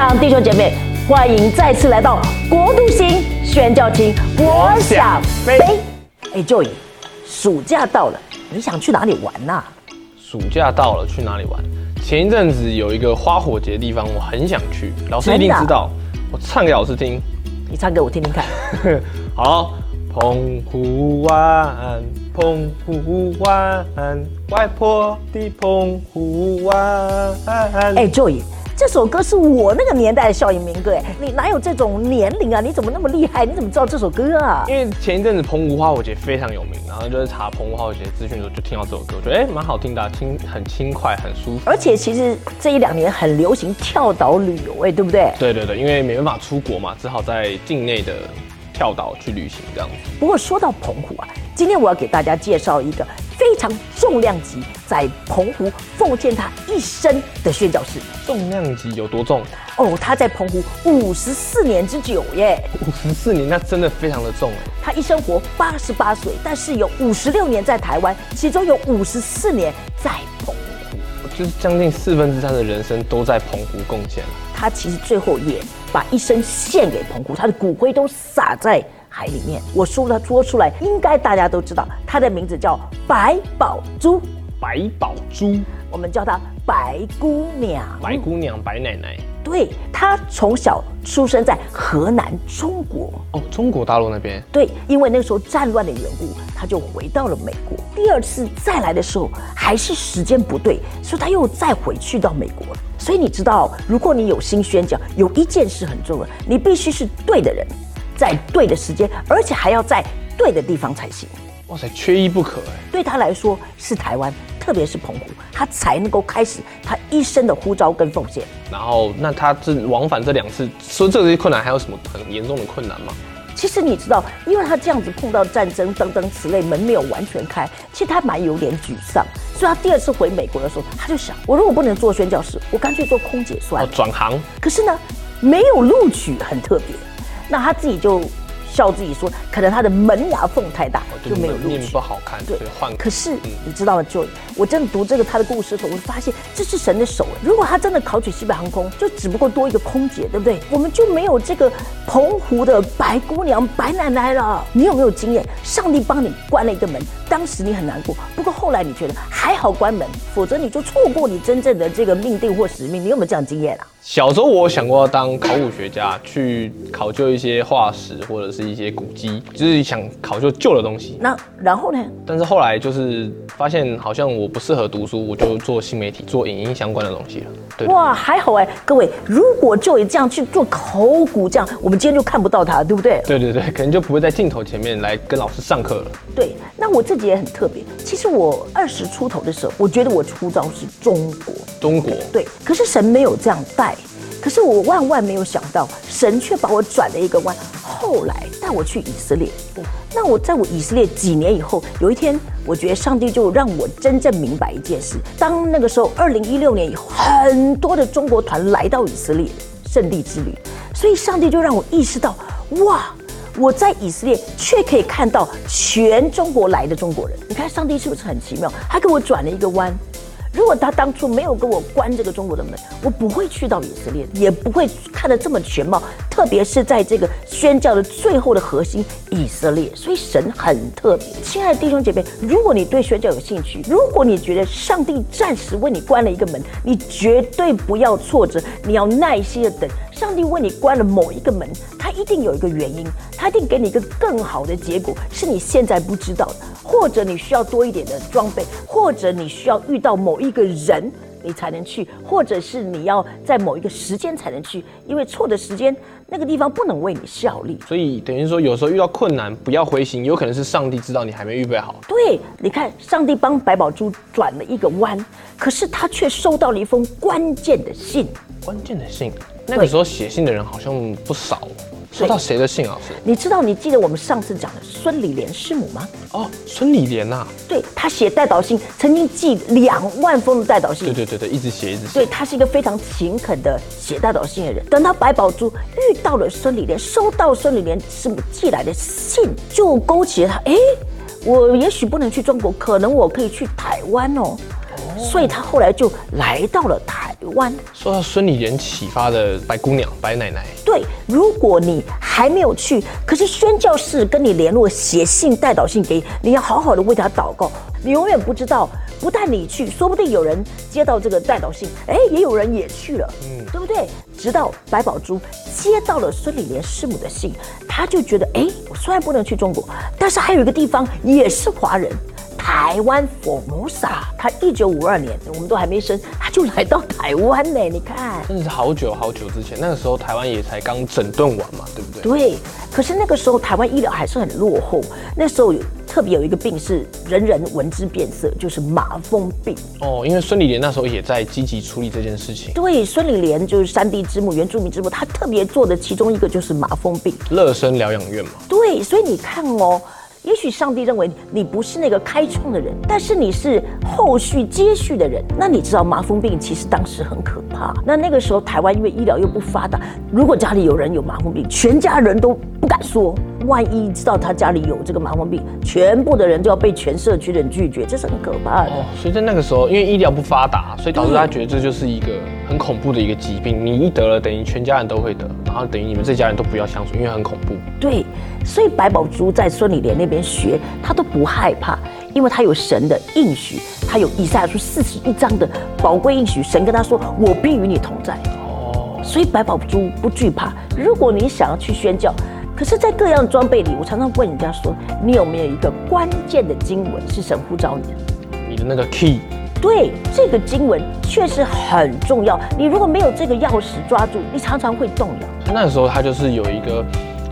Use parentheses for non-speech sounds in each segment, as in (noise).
上弟兄姐妹，欢迎再次来到国度星宣教厅，我想飞。哎，Joy，暑假到了，你想去哪里玩呐、暑假到了，去哪里玩？前一阵子有一个花火节的地方，我很想去。老师一定知道，我唱给老师听。你唱给我听听看。(laughs) 好，澎湖湾，澎湖湾，外婆的澎湖湾。哎，Joy，这首歌是我那个年代的校园民歌，哎，你哪有这种年龄啊？你怎么那么厉害？你怎么知道这首歌啊？因为前一阵子澎湖花火节非常有名，然后就是查澎湖花火节资讯的时候，就听到这首歌，我觉得哎蛮好听的啊、轻很轻快，很舒服。而且其实这一两年很流行跳岛旅游，哎，对不对？对对对，因为没办法出国嘛，只好在境内的跳岛去旅行这样子。不过说到澎湖啊，今天我要给大家介绍一个非常重量级，在澎湖奉献他一生的宣教士。重量级有多重？哦，他在澎湖五十四年之久耶，五十四年，那真的非常的重哎。他一生活八十八岁，但是有五十六年在台湾，其中有五十四年在澎湖。就是将近四分之三的人生都在澎湖贡献了。他其实最后也把一生献给澎湖，他的骨灰都撒在海里面。我说他说出来，应该大家都知道，他的名字叫白宝珠，白宝珠，我们叫她白姑娘。白姑娘，白奶奶。对她从小出生在河南中国，哦，中国大陆那边。对，因为那个时候战乱的缘故，她就回到了美国。第二次再来的时候，还是时间不对，所以她又再回去到美国了。所以你知道，如果你有心宣讲，有一件事很重要，你必须是对的人，在对的时间，而且还要在对的地方才行。哇塞，缺一不可哎。对他来说是台湾，特别是澎湖，他才能够开始他一生的呼召跟奉献。然后，那他这往返这两次，说这些困难，还有什么很严重的困难吗？其实你知道，因为他这样子碰到战争等等此类，门没有完全开，其实他蛮有点沮丧。所以他第二次回美国的时候，他就想，我如果不能做宣教师，我干脆做空姐算哦，了。转行。可是呢，没有录取，很特别。那他自己就笑自己说，可能他的门牙缝太大，就没有录取念不。好看，对换。可是你知道吗？就我真的读这个他的故事的时候，我就发现这是神的手。如果他真的考取西北航空，就只不过多一个空姐，对不对？我们就没有这个澎湖的白姑娘、白奶奶了。你有没有经验？上帝帮你关了一个门，当时你很难过，不过后来你觉得还好关门，否则你就错过你真正的这个命定或使命。你有没有这样经验啊？小时候我有想过要当考古学家，去考究一些化石或者是一些古迹，就是想考究旧的东西。那然后呢？但是后来就是发现好像我不适合读书，我就做新媒体，做影音相关的东西了。对，哇，还好哎，各位，如果就以这样去做考古，这样我们今天就看不到他，对不对？对对对，可能就不会在镜头前面来跟老师上课了。对，那我自己也很特别。其实我二十出头的时候，我觉得我出招是中国，中国，对，可是神没有这样带。可是我万万没有想到，神却把我转了一个弯，后来带我去以色列。那我在我以色列几年以后，有一天，我觉得上帝就让我真正明白一件事：当那个时候，二零一六年以后，很多的中国团来到以色列圣地之旅，所以上帝就让我意识到，哇！我在以色列却可以看到全中国来的中国人，你看上帝是不是很奇妙？他给我转了一个弯。如果他当初没有跟我关这个中国的门，我不会去到以色列，也不会看得这么全貌。特别是在这个宣教的最后的核心以色列，所以神很特别。亲爱的弟兄姐妹，如果你对宣教有兴趣，如果你觉得上帝暂时为你关了一个门，你绝对不要挫折，你要耐心的等。上帝为你关了某一个门，他一定有一个原因，他一定给你一个更好的结果，是你现在不知道的，或者你需要多一点的装备，或者你需要遇到某一个人，你才能去，或者是你要在某一个时间才能去，因为错的时间那个地方不能为你效力。所以等于说有时候遇到困难不要灰心，有可能是上帝知道你还没预备好。对，你看，上帝帮白宝珠转了一个弯，可是他却收到了一封关键的信。关键的信，那个时候写信的人好像不少。收到谁的信啊？你知道，你记得我们上次讲的孙理莲师母吗？哦，孙理莲呐。对他写代祷信，曾经寄两万封的代祷信。对对对对，一直写一直写。对他是一个非常勤恳的写代祷信的人。等到白宝珠遇到了孙理莲，收到孙理莲师母寄来的信，就勾起了他，哎，我也许不能去中国，可能我可以去台湾哦。所以他后来就来到了台湾。受到孙理莲启发的白姑娘、白奶奶，对，如果你还没有去，可是宣教士跟你联络，写信代祷信给你，你要好好的为他祷告。你永远不知道，不但你去，说不定有人接到这个代祷信，哎，也有人也去了，嗯，对不对？直到白宝珠接到了孙理莲师母的信，他就觉得，哎，我虽然不能去中国，但是还有一个地方也是华人。台湾佛摩萨，他一九五二年，我们都还没生，他就来到台湾呢。(laughs) 你看，真的是好久好久之前，那个时候台湾也才刚整顿完嘛，对不对？对。可是那个时候台湾医疗还是很落后，那时候有特别有一个病是人人闻之变色，就是麻风病。哦，因为孙理莲那时候也在积极处理这件事情。对，孙理莲就是山地之母、原住民之母，他特别做的其中一个就是麻风病。乐生疗养院嘛。对，所以你看哦。也许上帝认为你不是那个开创的人，但是你是后续接续的人。那你知道麻风病其实当时很可怕。那那个时候台湾因为医疗又不发达，如果家里有人有麻风病，全家人都不敢说。万一知道他家里有这个麻风病，全部的人就要被全社区的人拒绝，这是很可怕的。哦，所以在那个时候，因为医疗不发达，所以导致他觉得这就是一个很恐怖的一个疾病。你一得了，等于全家人都会得，然后等于你们这家人都不要相处，因为很恐怖。对。所以白宝珠在孙理莲那边学，他都不害怕，因为他有神的应许，他有以赛亚书四十一章的宝贵应许，神跟他说：“我必与你同在。”哦，所以白宝珠不惧怕。如果你想要去宣教，可是，在各样装备里，我常常问人家说：“你有没有一个关键的经文是神呼召你的？你的那个 key？” 对，这个经文确实很重要。你如果没有这个钥匙抓住，你常常会动摇。那时候他就是有一个。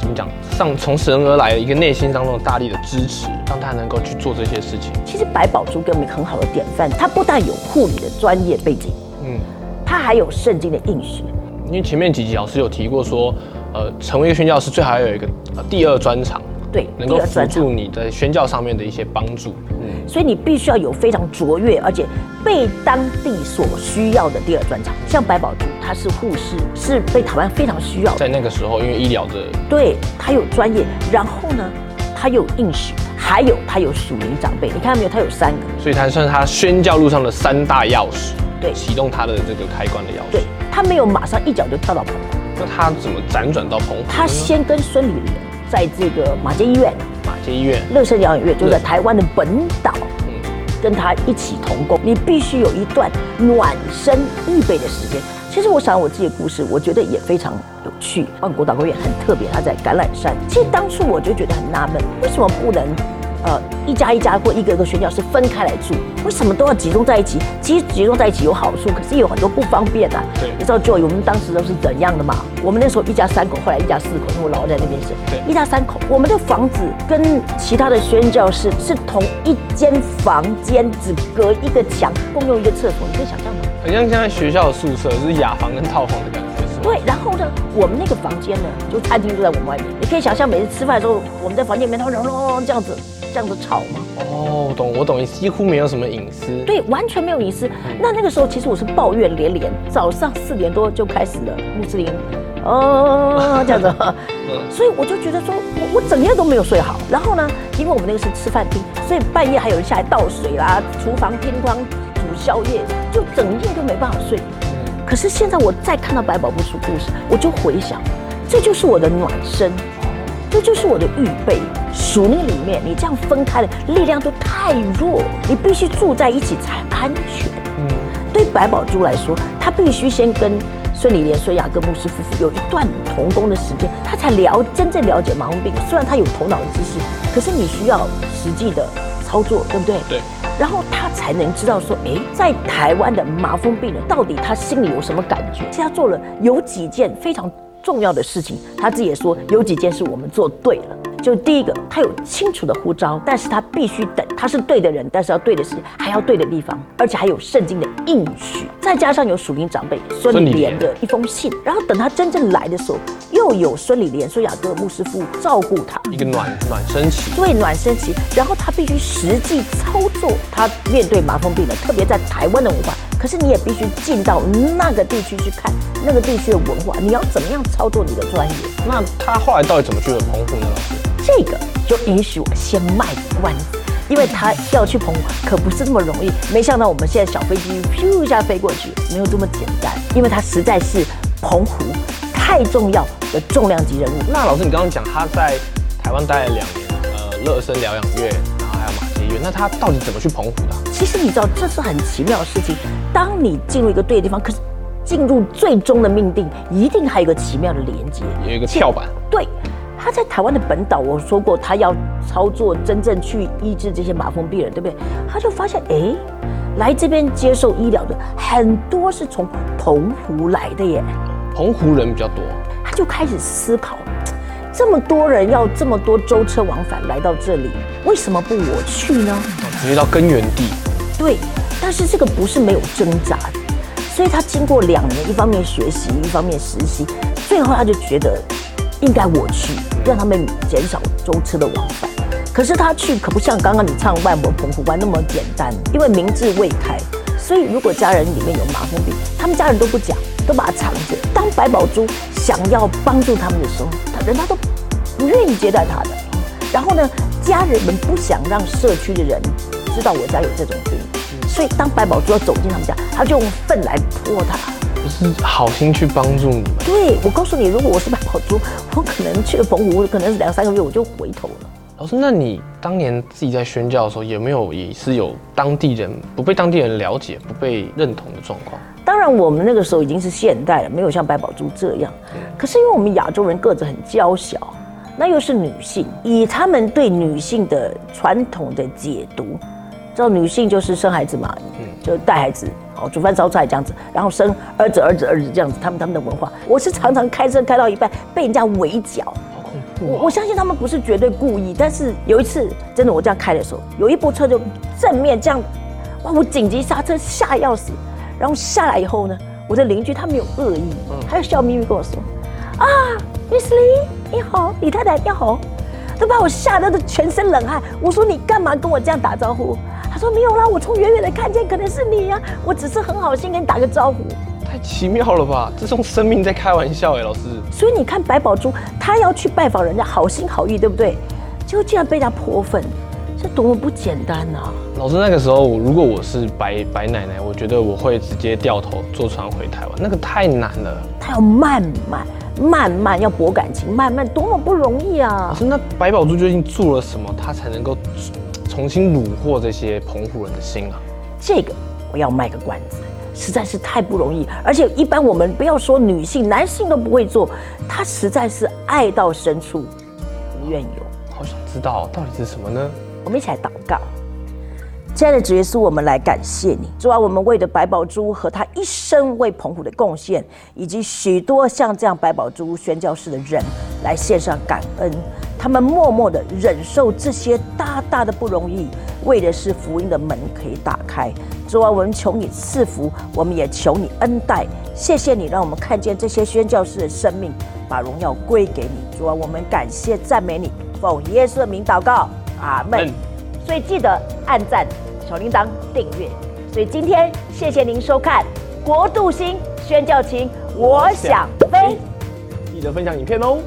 怎么讲？上从神而来的一个内心当中的大力的支持，让他能够去做这些事情。其实白宝珠给我们很好的典范，他不但有护理的专业背景，嗯，他还有圣经的应许。因为前面几集老师有提过说，呃，成为一个宣教师最好要有一个呃第二专长。对，能够辅助你在宣教上面的一些帮助。嗯，所以你必须要有非常卓越，而且被当地所需要的第二专长。像白宝珠，他是护士，是被台湾非常需要。在那个时候，因为医疗的，对他有专业，然后呢，他有应许，还有他有属灵长辈。你看到没有？他有三个，所以他算是他宣教路上的三大钥匙。对，启动他的这个开关的钥匙。对他没有马上一脚就跳到澎湖，那他怎么辗转到澎湖？他先跟孙理莲。在这个马街医院，马街医院，乐生疗养院就在台湾的本岛，嗯，跟他一起同工。你必须有一段暖身预备的时间。其实我想我自己的故事，我觉得也非常有趣。万国岛公园很特别，它在橄榄山。其实当初我就觉得很纳闷，为什么不能？呃，一家一家或一个一个宣教是分开来住，为什么都要集中在一起？其实集中在一起有好处，可是也有很多不方便啊。对，你知道 Joy 我们当时都是怎样的嘛？我们那时候一家三口，后来一家四口，因为我老在那边是。对，一家三口，我们的房子跟其他的宣教室是同一间房间，只隔一个墙，共用一个厕所，你可以想象吗？很像现在学校的宿舍，是雅房跟套房的感觉。对，然后呢，我们那个房间呢，就餐厅就在我们外面，你可以想象每次吃饭的时候，我们在房间里面，然后隆隆这样子。这样子吵吗？哦，懂，我懂，几乎没有什么隐私。对，完全没有隐私。那那个时候，其实我是抱怨连连。早上四点多就开始了，穆斯林，哦，这样子。(laughs) (laughs) 所以我就觉得说，我我整夜都没有睡好。然后呢，因为我们那个是吃饭厅，所以半夜还有人下来倒水啦，厨房天光煮宵夜，就整夜都没办法睡。可是现在我再看到百宝不出故事，我就回想，这就是我的暖身。这就是我的预备。属灵里面，你这样分开的力量都太弱，你必须住在一起才安全。嗯，对白宝珠来说，他必须先跟孙理莲、孙雅各牧师夫妇有一段同工的时间，他才了真正了解麻风病。虽然他有头脑的知识，可是你需要实际的操作，对不对？对。然后他才能知道说，哎，在台湾的麻风病人到底他心里有什么感觉？他做了有几件非常。重要的事情，他自己也说有几件事我们做对了。就第一个，他有清楚的呼召，但是他必须等，他是对的人，但是要对的事，还要对的地方，而且还有圣经的应许，再加上有属灵长辈孙理莲的一封信，然后等他真正来的时候，又有孙理莲、孙雅各牧师父照顾他，一个暖暖身期，对暖身期，然后他必须实际操作，他面对麻风病的，特别在台湾的文化。可是你也必须进到那个地区去看那个地区的文化，你要怎么样操作你的专业？那他后来到底怎么去了澎湖呢？老师，这个就允许我先卖关子。因为他要去澎湖可不是那么容易。没想到我们现在小飞机咻一下飞过去，没有这么简单，因为他实在是澎湖太重要的重量级人物。那老师，你刚刚讲他在台湾待了两年，呃，乐生疗养院，那他到底怎么去澎湖的？其实你知道，这是很奇妙的事情。当你进入一个对的地方，可是进入最终的命定，一定还有一个奇妙的连接，有一个跳板。对，他在台湾的本岛，我说过他要操作真正去医治这些麻风病人，对不对？他就发现，哎，来这边接受医疗的很多是从澎湖来的耶，澎湖人比较多。他就开始思考，这么多人要这么多舟车往返来到这里，为什么不我去呢？直接到根源地。对，但是这个不是没有挣扎，所以他经过两年，一方面学习，一方面实习，最后他就觉得应该我去，让他们减少舟车的往返。可是他去可不像刚刚你唱万博澎湖湾那么简单，因为明智未开，所以如果家人里面有麻风病，他们家人都不讲，都把它藏着。当白宝珠想要帮助他们的时候，他人家都不愿意接待他的。然后呢，家人们不想让社区的人知道我家有这种病。所以，当白宝珠要走进他们家，他就用粪来泼他。不是好心去帮助你们。对，我告诉你，如果我是白宝珠，我可能去了澎湖，可能是两三个月我就回头了。老师，那你当年自己在宣教的时候，有没有也是有当地人不被当地人了解、不被认同的状况？当然，我们那个时候已经是现代了，没有像白宝珠这样。可是因为我们亚洲人个子很娇小，那又是女性，以他们对女性的传统的解读。知道女性就是生孩子嘛，嗯，就带孩子，好煮饭烧菜这样子，然后生儿子儿子儿子这样子，他们他们的文化，我是常常开车开到一半被人家围剿，好恐怖。我我相信他们不是绝对故意，但是有一次真的我这样开的时候，有一部车就正面这样，哇，我紧急刹车吓要死，然后下来以后呢，我的邻居他没有恶意，他就笑眯眯跟我说，啊，Miss Lee 你好，李太太你好，都把我吓得都全身冷汗。我说你干嘛跟我这样打招呼？他说没有啦，我从远远的看见，可能是你呀。我只是很好心跟你打个招呼。太奇妙了吧？这种生命在开玩笑哎，老师。(laughs) 所以你看白宝珠，他要去拜访人家，好心好意，对不对？结果竟然被人家泼粪，这多么不简单啊！老师那个时候，如果我是白白奶奶，我觉得我会直接掉头坐船回台湾，那个太难了。他要慢慢慢慢要博感情，慢慢多么不容易啊！老师，那白宝珠究竟做了什么，他才能够？重新虏获这些澎湖人的心啊！这个我要卖个关子，实在是太不容易。而且一般我们不要说女性，男性都不会做。他实在是爱到深处无怨尤。好想知道到底是什么呢？我们一起来祷告。亲爱的主耶稣，我们来感谢你。主啊，我们为了白宝珠和他一生为澎湖的贡献，以及许多像这样白宝珠宣教士的人，来献上感恩。他们默默的忍受这些大大的不容易，为的是福音的门可以打开。主啊，我们求你赐福，我们也求你恩待。谢谢你，让我们看见这些宣教士的生命，把荣耀归给你。主啊，我们感谢赞美你，奉耶稣的名祷告，阿门。所以记得按赞、小铃铛、订阅。所以今天谢谢您收看《国度星宣教情》，我想飞，记得分享影片哦。